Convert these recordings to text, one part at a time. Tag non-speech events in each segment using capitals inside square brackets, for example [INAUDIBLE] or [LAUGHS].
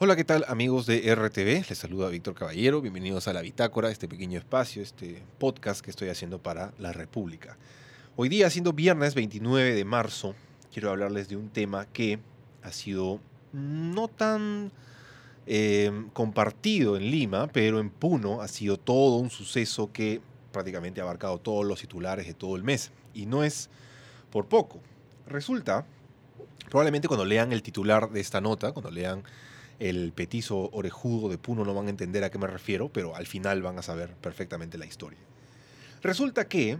Hola, ¿qué tal amigos de RTV? Les saluda Víctor Caballero. Bienvenidos a la Bitácora, este pequeño espacio, este podcast que estoy haciendo para la República. Hoy día, siendo viernes 29 de marzo, quiero hablarles de un tema que ha sido no tan eh, compartido en Lima, pero en Puno ha sido todo un suceso que prácticamente ha abarcado todos los titulares de todo el mes. Y no es por poco. Resulta, probablemente cuando lean el titular de esta nota, cuando lean el petizo orejudo de Puno no van a entender a qué me refiero, pero al final van a saber perfectamente la historia. Resulta que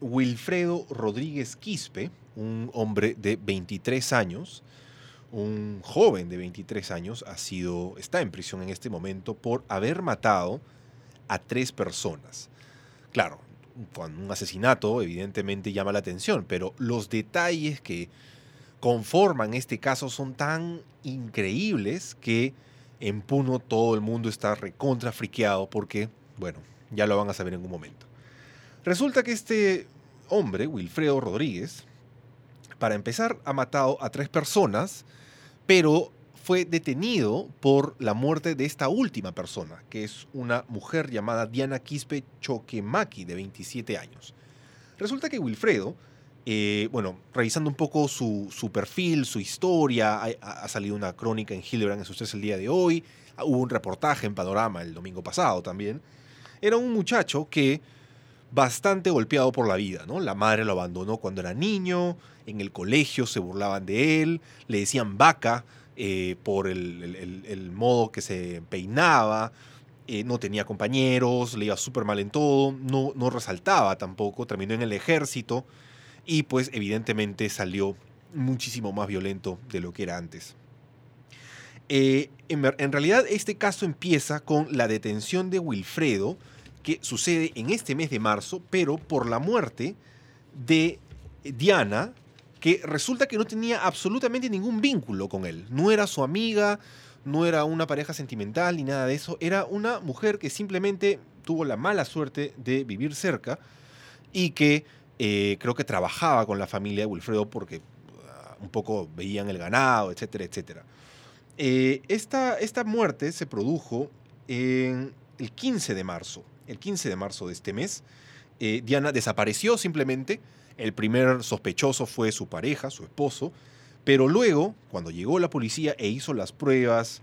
Wilfredo Rodríguez Quispe, un hombre de 23 años, un joven de 23 años, ha sido, está en prisión en este momento por haber matado a tres personas. Claro, un asesinato evidentemente llama la atención, pero los detalles que conforman este caso son tan increíbles que en Puno todo el mundo está recontra friqueado porque, bueno, ya lo van a saber en un momento. Resulta que este hombre, Wilfredo Rodríguez, para empezar ha matado a tres personas, pero fue detenido por la muerte de esta última persona, que es una mujer llamada Diana Quispe Choquemaki, de 27 años. Resulta que Wilfredo eh, bueno, revisando un poco su, perfil, su historia, ha, salido una crónica en Hildebrand en sus el día de hoy, hubo un reportaje en Panorama el domingo pasado también. Era un muchacho que bastante golpeado por la vida, ¿no? La madre lo abandonó cuando era niño, en el colegio se burlaban de él, le decían vaca eh, por el, modo que se peinaba, eh, no tenía compañeros, le iba súper mal en todo, no, no resaltaba tampoco, terminó en el ejército y pues evidentemente salió muchísimo más violento de lo que era antes. Eh, en, realidad este caso empieza con la detención de Wilfredo, que sucede en este mes de marzo, pero por la muerte de Diana, que resulta que no tenía absolutamente ningún vínculo con él. No era su amiga, no era una pareja sentimental ni nada de eso. Era una mujer que simplemente tuvo la mala suerte de vivir cerca y que eh, creo que trabajaba con la familia de Wilfredo porque ah, un poco veían el ganado, etcétera, etcétera. Eh, esta, esta muerte se produjo el 15 de marzo. El 15 de marzo de este mes, eh, Diana desapareció simplemente. El primer sospechoso fue su pareja, su esposo, pero luego, cuando llegó la policía e hizo las pruebas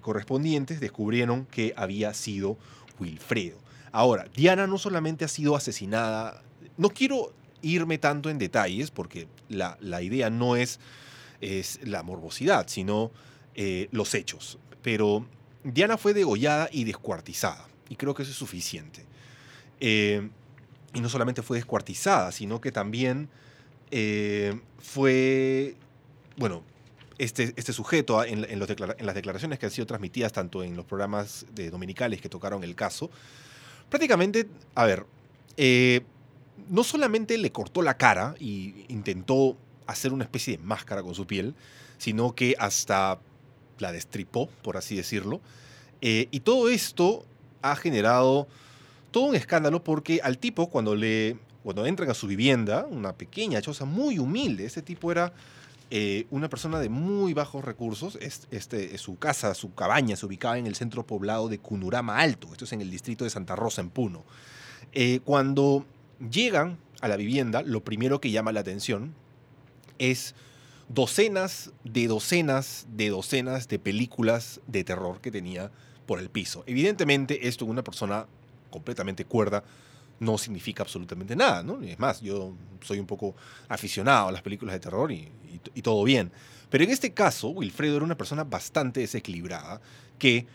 correspondientes, descubrieron que había sido Wilfredo. Ahora, Diana no solamente ha sido asesinada no quiero irme tanto en detalles porque la, idea no es, es, la morbosidad, sino eh, los hechos. Pero Diana fue degollada y descuartizada, y creo que eso es suficiente. Eh, y no solamente fue descuartizada, sino que también eh, fue, bueno, este, este sujeto en, en, las declaraciones que han sido transmitidas tanto en los programas de dominicales que tocaron el caso, prácticamente, a ver, no solamente le cortó la cara y intentó hacer una especie de máscara con su piel, sino que hasta la destripó, por así decirlo. Eh, y todo esto ha generado todo un escándalo porque al tipo cuando le cuando entran a su vivienda, una pequeña choza muy humilde, este tipo era eh, una persona de muy bajos recursos, este, su casa, su cabaña se ubicaba en el centro poblado de Cunurama Alto, esto es en el distrito de Santa Rosa, en Puno. Eh, cuando Llegan a la vivienda, lo primero que llama la atención es docenas de docenas de docenas de películas de terror que tenía por el piso. Evidentemente, esto en una persona completamente cuerda no significa absolutamente nada, ¿no? Es más, yo soy un poco aficionado a las películas de terror y, y todo bien. Pero en este caso, Wilfredo era una persona bastante desequilibrada que,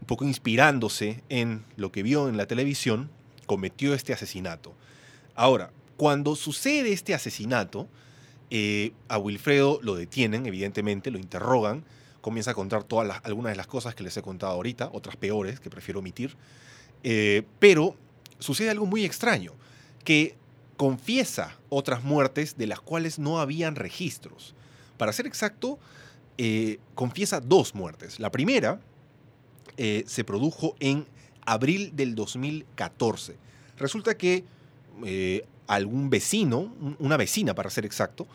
un poco inspirándose en lo que vio en la televisión, cometió este asesinato. Ahora, cuando sucede este asesinato, eh, a Wilfredo lo detienen, evidentemente, lo interrogan, comienza a contar todas algunas de las cosas que les he contado ahorita, otras peores que prefiero omitir, eh, pero sucede algo muy extraño, que confiesa otras muertes de las cuales no habían registros. Para ser exacto, eh, confiesa dos muertes. La primera se produjo en abril del 2014. Resulta que eh, algún vecino, una vecina para ser exacto,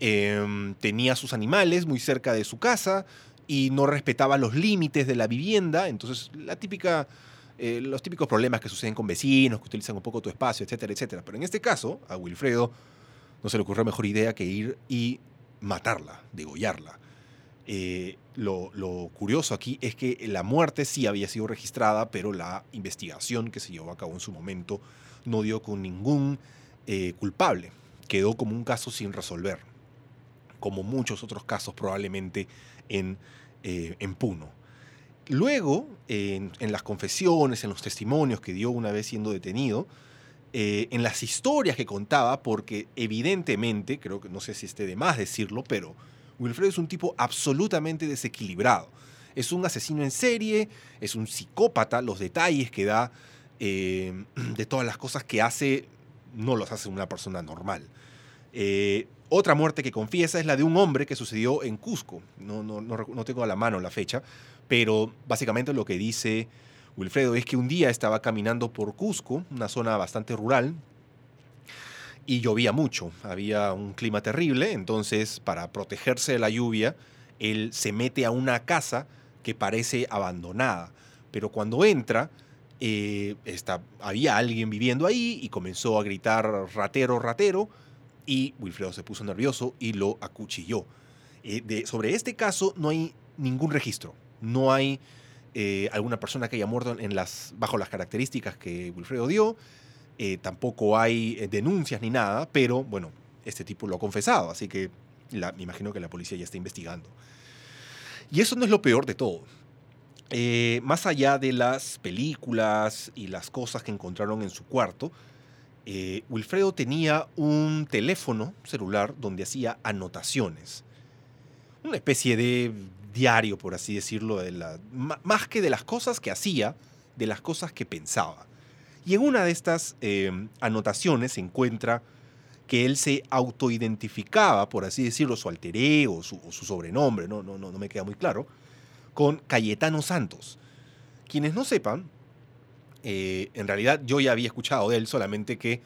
em, tenía sus animales muy cerca de su casa y no respetaba los límites de la vivienda, entonces la típica, eh, los típicos problemas que suceden con vecinos, que utilizan un poco tu espacio, etcétera, etcétera. Pero en este caso, a Wilfredo no se le ocurrió mejor idea que ir y matarla, degollarla. Eh, lo, curioso aquí es que la muerte sí había sido registrada, pero la investigación que se llevó a cabo en su momento no dio con ningún eh, culpable. Quedó como un caso sin resolver, como muchos otros casos probablemente en, eh, en Puno. Luego, en, las confesiones, en los testimonios que dio una vez siendo detenido, en las historias que contaba, porque evidentemente, creo que no sé si esté de más decirlo, pero Wilfredo es un tipo absolutamente desequilibrado. Es un asesino en serie, es un psicópata, los detalles que da eh, [CLEARS THROAT] de todas las cosas que hace no los hace una persona normal. Eh, otra muerte que confiesa es la de un hombre que sucedió en Cusco. No, no, no, tengo a la mano la fecha, pero básicamente lo que dice Wilfredo es que un día estaba caminando por Cusco, una zona bastante rural, y llovía mucho, había un clima terrible, entonces para protegerse de la lluvia, él se mete a una casa que parece abandonada, pero cuando entra, eh, está, había alguien viviendo ahí y comenzó a gritar ratero, ratero, y Wilfredo se puso nervioso y lo acuchilló. Eh, sobre este caso no hay ningún registro, no hay eh, alguna persona que haya muerto en las, bajo las características que Wilfredo dio, eh, tampoco hay eh, denuncias ni nada, pero bueno, este tipo lo ha confesado, así que me imagino que la policía ya está investigando. Y eso no es lo peor de todo. Eh, más allá de las películas y las cosas que encontraron en su cuarto, Wilfredo tenía un teléfono celular donde hacía anotaciones. Una especie de diario, por así decirlo, más que de las cosas que hacía, de las cosas que pensaba. Y en una de estas em, anotaciones se encuentra que él se autoidentificaba, por así decirlo, su alter o su, sobrenombre, no, no, no, no me queda muy claro, con Cayetano Santos. Quienes no sepan, eh, en realidad yo ya había escuchado de él, solamente que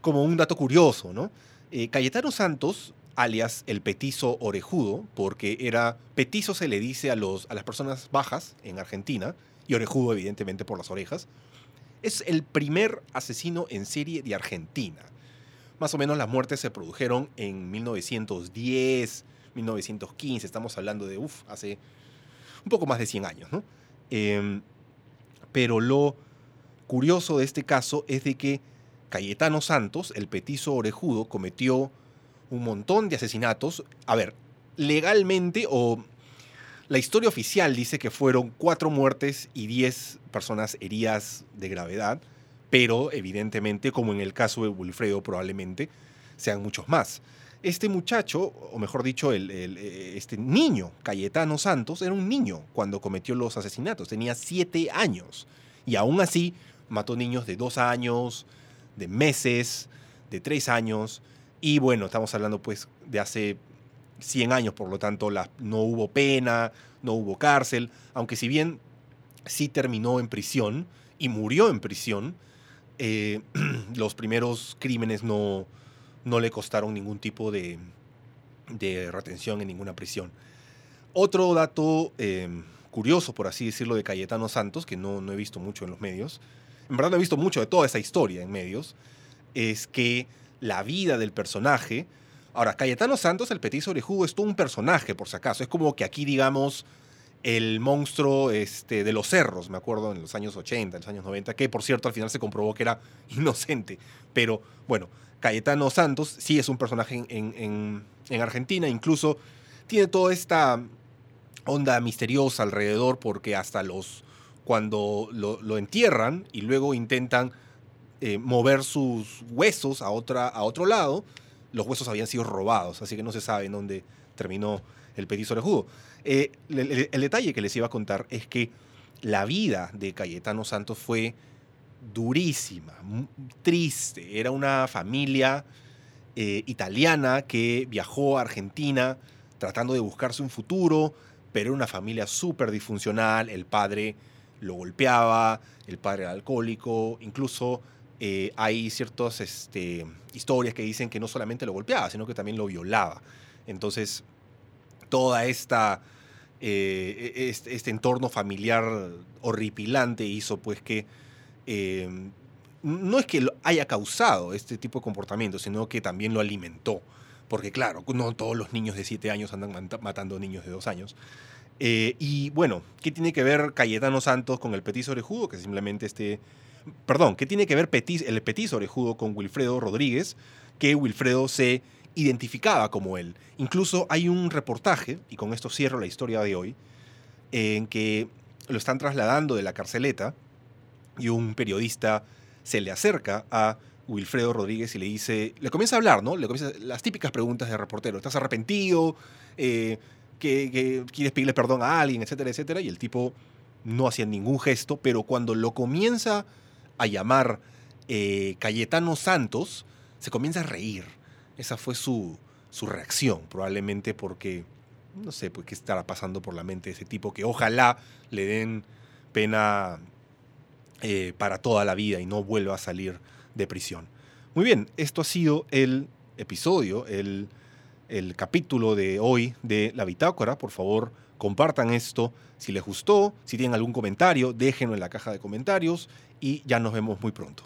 como un dato curioso, ¿no? Eh, Cayetano Santos, alias el petizo orejudo, porque era, petizo se le dice a, los, a las personas bajas en Argentina, y orejudo evidentemente por las orejas, es el primer asesino en serie de Argentina. Más o menos las muertes se produjeron en 1910, 1915, estamos hablando de, uff, hace un poco más de 100 años, ¿no? Em, pero lo curioso de este caso es de que Cayetano Santos, el petizo orejudo, cometió un montón de asesinatos. A ver, legalmente o la historia oficial dice que fueron cuatro muertes y diez personas heridas de gravedad, pero evidentemente, como en el caso de Wilfredo, probablemente sean muchos más. Este muchacho, o mejor dicho, el, este niño, Cayetano Santos, era un niño cuando cometió los asesinatos, tenía siete años. Y aún así mató niños de dos años, de meses, de tres años. Y bueno, estamos hablando pues de hace 100 años, por lo tanto no hubo pena, no hubo cárcel, aunque si bien sí terminó en prisión y murió en prisión, eh, [CLEARS THROAT] los primeros crímenes no, no le costaron ningún tipo de, de retención en ninguna prisión. Otro dato eh, curioso, por así decirlo, de Cayetano Santos, que no, no he visto mucho en los medios, en verdad no he visto mucho de toda esa historia en medios, es que la vida del personaje Ahora, Cayetano Santos, el petiso orejudo, es todo un personaje, por si acaso. Es como que aquí, digamos, el monstruo este, de los cerros, me acuerdo, en los años 80, en los años 90, que por cierto al final se comprobó que era [LAUGHS] inocente. Pero bueno, Cayetano Santos sí es un personaje en, Argentina, incluso tiene toda esta onda misteriosa alrededor porque hasta los cuando lo, entierran y luego intentan eh, mover sus huesos a, a otro lado, los huesos habían sido robados, así que no se sabe en dónde terminó el petiso orejudo. Eh, el, detalle que les iba a contar es que la vida de Cayetano Santos fue durísima, triste. Era una familia eh, italiana que viajó a Argentina tratando de buscarse un futuro, pero era una familia súper disfuncional. El padre lo golpeaba, el padre era alcohólico, incluso eh, hay ciertas este, historias que dicen que no solamente lo golpeaba, sino que también lo violaba. Entonces, toda esta eh, este, este, entorno familiar horripilante hizo pues que eh, no es que lo haya causado este tipo de comportamiento, sino que también lo alimentó. Porque claro, no todos los niños de 7 años andan matando niños de 2 años. Eh, y bueno, ¿qué tiene que ver Cayetano Santos con el Petit Orejudo? Que simplemente este... Perdón, ¿qué tiene que ver el Petit Orejudo con Wilfredo Rodríguez? Que Wilfredo se identificaba como él. Incluso hay un reportaje, y con esto cierro la historia de hoy, en que lo están trasladando de la carceleta y un periodista se le acerca a Wilfredo Rodríguez y le dice, le comienza a hablar, ¿no? Le comienza las típicas preguntas de reportero. ¿Estás arrepentido? Eh, que, quieres pedirle perdón a alguien, etcétera, etcétera. Y el tipo no hacía ningún gesto, pero cuando lo comienza a llamar eh, Cayetano Santos, se comienza a reír. Esa fue su, su reacción, probablemente porque, no sé, pues qué estará pasando por la mente de ese tipo, que ojalá le den pena eh, para toda la vida y no vuelva a salir de prisión. Muy bien, esto ha sido el episodio, el, el capítulo de hoy de La Bitácora. Por favor, compartan esto. Si les gustó, si tienen algún comentario, déjenlo en la caja de comentarios y ya nos vemos muy pronto.